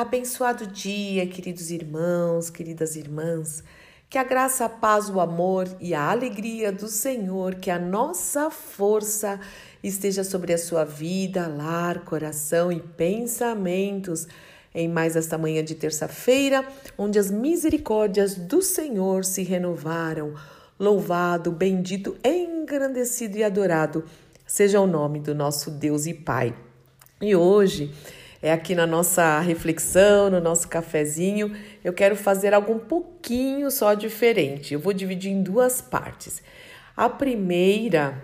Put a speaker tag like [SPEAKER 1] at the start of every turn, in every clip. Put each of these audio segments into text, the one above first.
[SPEAKER 1] Abençoado dia, queridos irmãos, queridas irmãs. Que a graça, a paz, o amor e a alegria do Senhor, que a nossa força esteja sobre a sua vida, lar, coração e pensamentos em mais esta manhã de terça-feira, onde as misericórdias do Senhor se renovaram. Louvado, bendito, engrandecido e adorado seja o nome do nosso Deus e Pai. E hoje é aqui na nossa reflexão, no nosso cafezinho, eu quero fazer algo um pouquinho só diferente. Eu vou dividir em duas partes. A primeira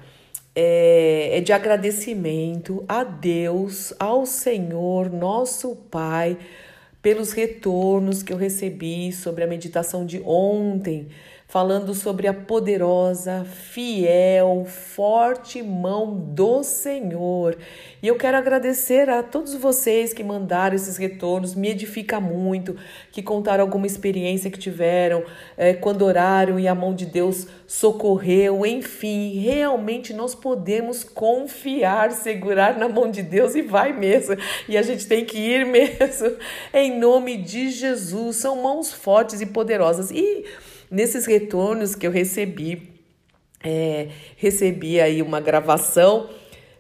[SPEAKER 1] é, é de agradecimento a Deus, ao Senhor, nosso Pai, pelos retornos que eu recebi sobre a meditação de ontem falando sobre a poderosa, fiel, forte mão do Senhor. E eu quero agradecer a todos vocês que mandaram esses retornos, me edifica muito, que contaram alguma experiência que tiveram é, quando oraram e a mão de Deus socorreu. Enfim, realmente nós podemos confiar, segurar na mão de Deus e vai mesmo. E a gente tem que ir mesmo, em nome de Jesus. São mãos fortes e poderosas. E Nesses retornos que eu recebi, é, recebi aí uma gravação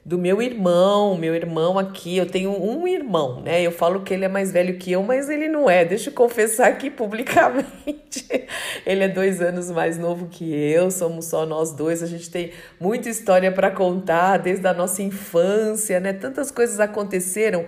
[SPEAKER 1] do meu irmão, meu irmão aqui, eu tenho um irmão, né? Eu falo que ele é mais velho que eu, mas ele não é. Deixa eu confessar aqui publicamente. ele é dois anos mais novo que eu, somos só nós dois. A gente tem muita história para contar desde a nossa infância, né? Tantas coisas aconteceram.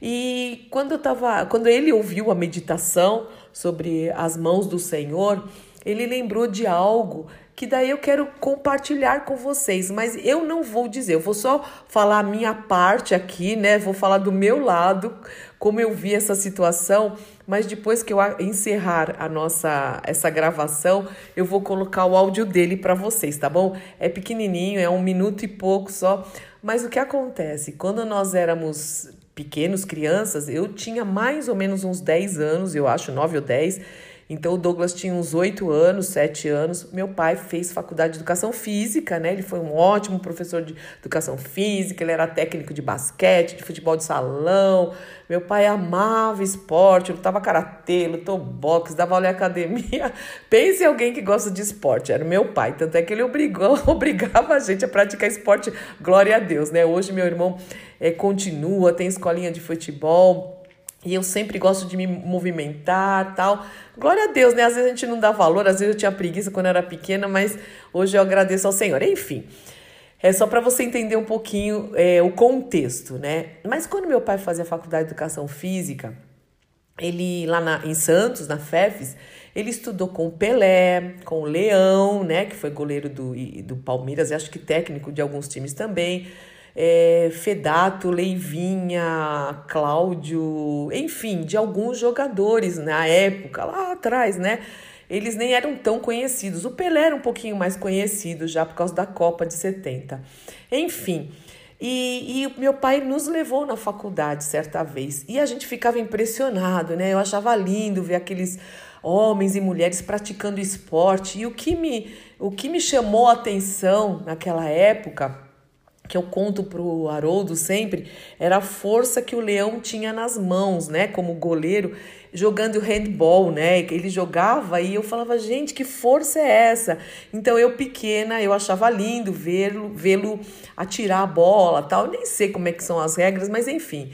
[SPEAKER 1] E quando eu tava, quando ele ouviu a meditação sobre as mãos do Senhor, ele lembrou de algo que daí eu quero compartilhar com vocês, mas eu não vou dizer, eu vou só falar a minha parte aqui, né? Vou falar do meu lado, como eu vi essa situação, mas depois que eu encerrar a nossa essa gravação, eu vou colocar o áudio dele para vocês, tá bom? É pequenininho, é um minuto e pouco só, mas o que acontece? Quando nós éramos pequenos, crianças, eu tinha mais ou menos uns 10 anos, eu acho, 9 ou 10, então o Douglas tinha uns oito anos, sete anos. Meu pai fez faculdade de educação física, né? Ele foi um ótimo professor de educação física, ele era técnico de basquete, de futebol de salão. Meu pai amava esporte, lutava karatê, lutou boxe, dava aula em academia. Pense em alguém que gosta de esporte, era meu pai. Tanto é que ele obrigou, obrigava a gente a praticar esporte, glória a Deus, né? Hoje meu irmão é, continua, tem escolinha de futebol e eu sempre gosto de me movimentar, tal. Glória a Deus, né? Às vezes a gente não dá valor, às vezes eu tinha preguiça quando eu era pequena, mas hoje eu agradeço ao Senhor. Enfim, é só para você entender um pouquinho é, o contexto, né? Mas quando meu pai fazia faculdade de educação física, ele lá na, em Santos, na FEFES, ele estudou com o Pelé, com o Leão, né? Que foi goleiro do, do Palmeiras e acho que técnico de alguns times também é, Fedato, Leivinha, Cláudio, enfim, de alguns jogadores na época, lá atrás, né? Eles nem eram tão conhecidos. O Pelé era um pouquinho mais conhecido já por causa da Copa de 70. Enfim, e, e meu pai nos levou na faculdade certa vez e a gente ficava impressionado, né? Eu achava lindo ver aqueles homens e mulheres praticando esporte. E o que me, o que me chamou a atenção naquela época que eu conto pro Haroldo sempre, era a força que o Leão tinha nas mãos, né, como goleiro, jogando handball, né? Ele jogava e eu falava, gente, que força é essa? Então eu pequena, eu achava lindo vê-lo, vê-lo atirar a bola, tal. Nem sei como é que são as regras, mas enfim.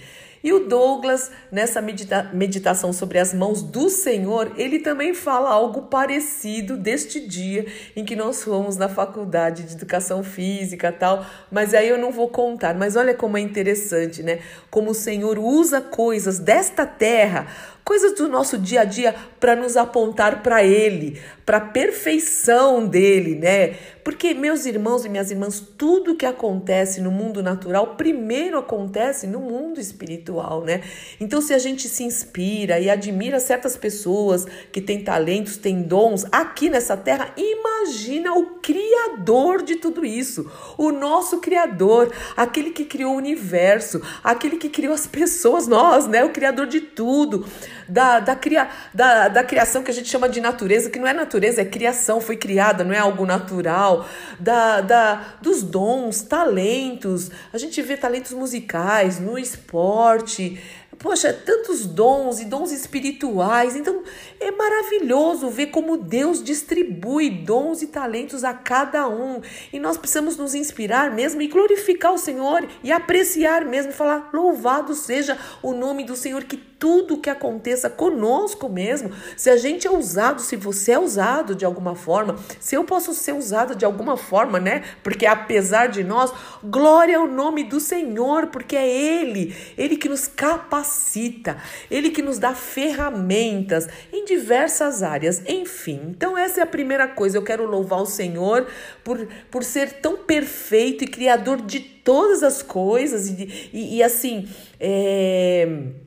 [SPEAKER 1] E o Douglas, nessa medita meditação sobre as mãos do Senhor, ele também fala algo parecido deste dia em que nós fomos na faculdade de educação física tal. Mas aí eu não vou contar. Mas olha como é interessante, né? Como o Senhor usa coisas desta terra coisas do nosso dia a dia para nos apontar para Ele, para a perfeição dele, né? Porque, meus irmãos e minhas irmãs, tudo que acontece no mundo natural primeiro acontece no mundo espiritual, né? Então, se a gente se inspira e admira certas pessoas que têm talentos, têm dons aqui nessa terra, imagina o Criador de tudo isso, o nosso Criador, aquele que criou o universo, aquele que criou as pessoas, nós, né? O Criador de tudo da, da, cria, da, da criação que a gente chama de natureza, que não é natureza, é criação, foi criada, não é algo natural, da, da, dos dons, talentos. A gente vê talentos musicais, no esporte, Poxa, tantos dons e dons espirituais. Então é maravilhoso ver como Deus distribui dons e talentos a cada um. E nós precisamos nos inspirar mesmo e glorificar o Senhor e apreciar mesmo, falar: louvado seja o nome do Senhor que tudo que aconteça conosco mesmo. Se a gente é usado, se você é usado de alguma forma, se eu posso ser usado de alguma forma, né? Porque apesar de nós, glória ao nome do Senhor, porque é Ele, Ele que nos capacita, Ele que nos dá ferramentas em diversas áreas. Enfim, então essa é a primeira coisa. Eu quero louvar o Senhor por, por ser tão perfeito e criador de todas as coisas e, e, e assim. É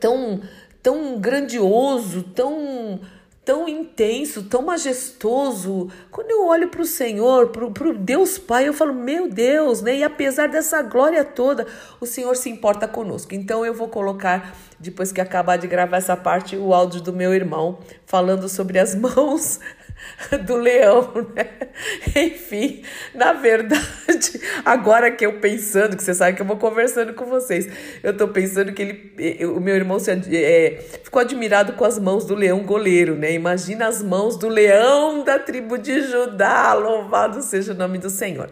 [SPEAKER 1] tão, tão grandioso, tão tão intenso, tão majestoso. Quando eu olho para o Senhor, para o Deus Pai, eu falo, meu Deus, né? E apesar dessa glória toda, o Senhor se importa conosco. Então eu vou colocar, depois que acabar de gravar essa parte, o áudio do meu irmão falando sobre as mãos do leão, né? Enfim, na verdade, agora que eu pensando, que você sabe que eu vou conversando com vocês, eu tô pensando que ele, o meu irmão se, é, ficou admirado com as mãos do leão goleiro, né? Imagina as mãos do leão da tribo de Judá, louvado seja o nome do Senhor.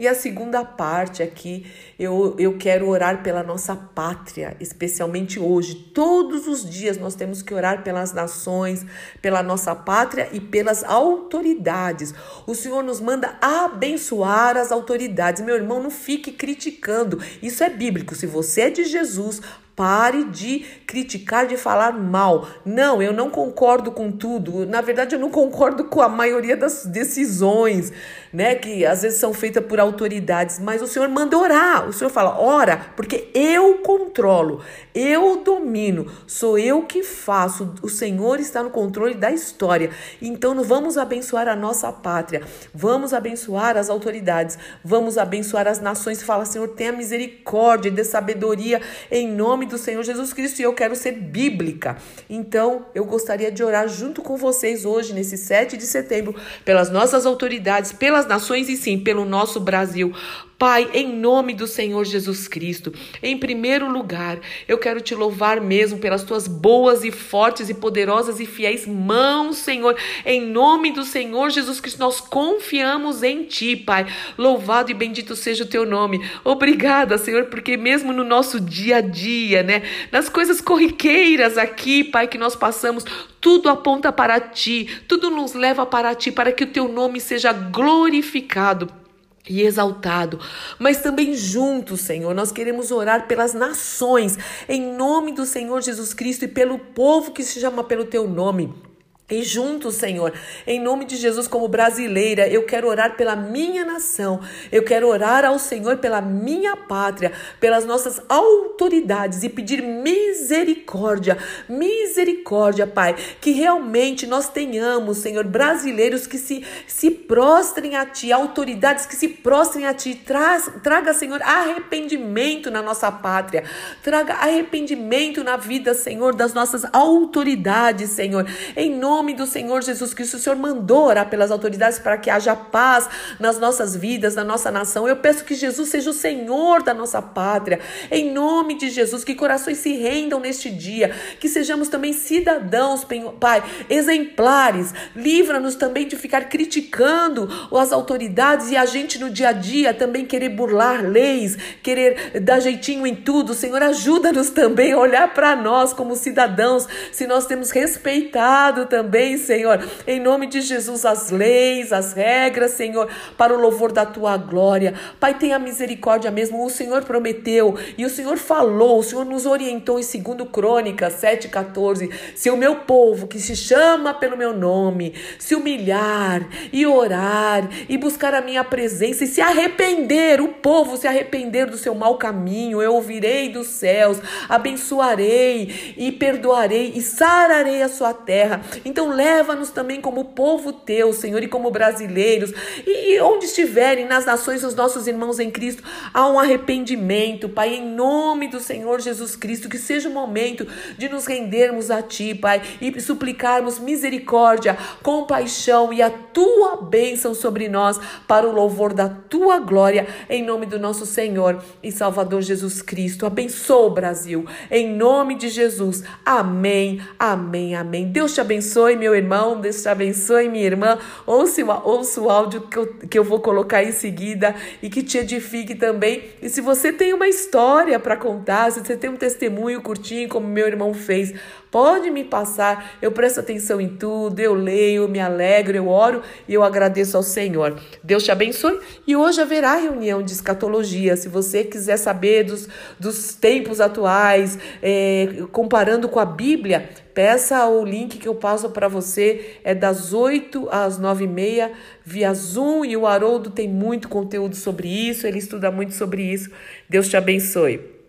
[SPEAKER 1] E a segunda parte aqui, eu, eu quero orar pela nossa pátria, especialmente hoje. Todos os dias nós temos que orar pelas nações, pela nossa pátria e pelas autoridades. O Senhor nos manda abençoar as autoridades. Meu irmão, não fique criticando. Isso é bíblico. Se você é de Jesus, Pare de criticar, de falar mal. Não, eu não concordo com tudo. Na verdade, eu não concordo com a maioria das decisões, né, que às vezes são feitas por autoridades, mas o Senhor manda orar. O Senhor fala: "Ora, porque eu controlo, eu domino, sou eu que faço. O Senhor está no controle da história. Então, vamos abençoar a nossa pátria. Vamos abençoar as autoridades. Vamos abençoar as nações. Fala: "Senhor, tenha misericórdia dê sabedoria em nome do Senhor Jesus Cristo e eu quero ser bíblica. Então, eu gostaria de orar junto com vocês hoje, nesse 7 de setembro, pelas nossas autoridades, pelas nações e sim, pelo nosso Brasil. Pai, em nome do Senhor Jesus Cristo, em primeiro lugar, eu quero te louvar mesmo pelas tuas boas e fortes e poderosas e fiéis mãos, Senhor. Em nome do Senhor Jesus Cristo, nós confiamos em ti, Pai. Louvado e bendito seja o teu nome. Obrigada, Senhor, porque mesmo no nosso dia a dia, né, nas coisas corriqueiras aqui, Pai, que nós passamos, tudo aponta para ti, tudo nos leva para ti, para que o teu nome seja glorificado e exaltado, mas também juntos, Senhor, nós queremos orar pelas nações, em nome do Senhor Jesus Cristo e pelo povo que se chama pelo teu nome. E juntos, Senhor, em nome de Jesus, como brasileira, eu quero orar pela minha nação, eu quero orar ao Senhor pela minha pátria, pelas nossas autoridades e pedir misericórdia, misericórdia, Pai, que realmente nós tenhamos, Senhor, brasileiros que se, se prostrem a Ti, autoridades que se prostrem a Ti, Traz, traga, Senhor, arrependimento na nossa pátria, traga arrependimento na vida, Senhor, das nossas autoridades, Senhor, em nome nome do Senhor Jesus Cristo, o Senhor mandou orar pelas autoridades para que haja paz nas nossas vidas, na nossa nação. Eu peço que Jesus seja o Senhor da nossa pátria. Em nome de Jesus, que corações se rendam neste dia, que sejamos também cidadãos, Pai, exemplares. Livra-nos também de ficar criticando as autoridades e a gente no dia a dia também querer burlar leis, querer dar jeitinho em tudo. Senhor, ajuda-nos também a olhar para nós como cidadãos, se nós temos respeitado também também, Senhor, em nome de Jesus, as leis, as regras, Senhor, para o louvor da tua glória. Pai, tenha misericórdia mesmo. O Senhor prometeu e o Senhor falou, o Senhor nos orientou em 2 Crônicas 7,14. Se o meu povo, que se chama pelo meu nome, se humilhar e orar e buscar a minha presença e se arrepender, o povo se arrepender do seu mau caminho, eu ouvirei dos céus, abençoarei e perdoarei e sararei a sua terra. Então leva-nos também como povo teu, Senhor, e como brasileiros, e onde estiverem nas nações os nossos irmãos em Cristo, há um arrependimento, Pai, em nome do Senhor Jesus Cristo, que seja o momento de nos rendermos a Ti, Pai, e suplicarmos misericórdia, compaixão e a Tua bênção sobre nós, para o louvor da Tua glória, em nome do nosso Senhor e Salvador Jesus Cristo. Abençoa o Brasil, em nome de Jesus. Amém, amém, amém. Deus te abençoe, meu irmão, Deus te abençoe, minha irmã. Ouça, ouça o áudio que eu, que eu vou colocar em seguida e que te edifique também. E se você tem uma história para contar, se você tem um testemunho curtinho, como meu irmão fez, Pode me passar, eu presto atenção em tudo, eu leio, me alegro, eu oro e eu agradeço ao Senhor. Deus te abençoe e hoje haverá reunião de escatologia. Se você quiser saber dos, dos tempos atuais, é, comparando com a Bíblia, peça o link que eu passo para você. É das 8 às 9 e meia via Zoom e o Haroldo tem muito conteúdo sobre isso, ele estuda muito sobre isso. Deus te abençoe.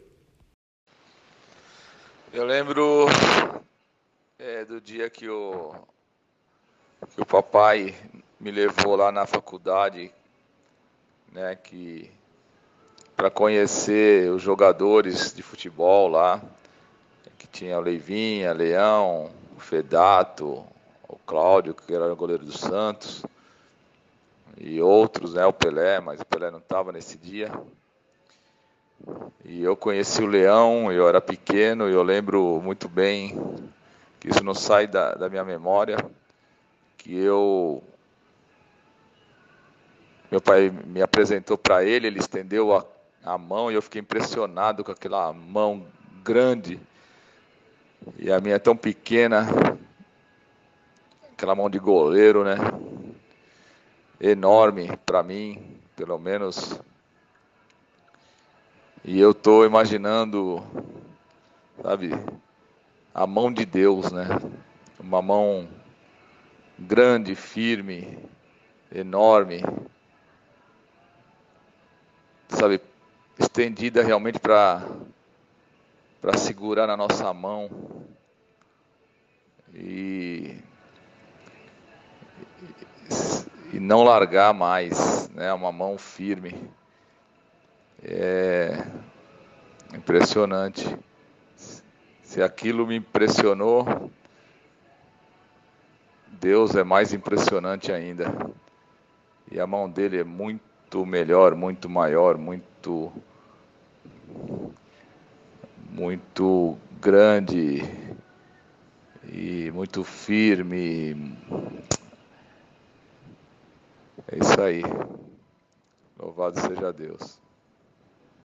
[SPEAKER 2] Eu lembro é, do dia que o, que o papai me levou lá na faculdade, né, que para conhecer os jogadores de futebol lá, que tinha o Leivinha, Leão, o Fedato, o Cláudio, que era o goleiro do Santos, e outros, né, o Pelé, mas o Pelé não estava nesse dia. E eu conheci o leão, eu era pequeno, e eu lembro muito bem que isso não sai da, da minha memória, que eu meu pai me apresentou para ele, ele estendeu a, a mão e eu fiquei impressionado com aquela mão grande. E a minha é tão pequena, aquela mão de goleiro, né? Enorme para mim, pelo menos e eu estou imaginando, sabe, a mão de Deus, né? Uma mão grande, firme, enorme, sabe, estendida realmente para para segurar na nossa mão e e não largar mais, né? Uma mão firme. É impressionante. Se aquilo me impressionou, Deus é mais impressionante ainda. E a mão dele é muito melhor, muito maior, muito muito grande e muito firme. É isso aí. Louvado seja Deus.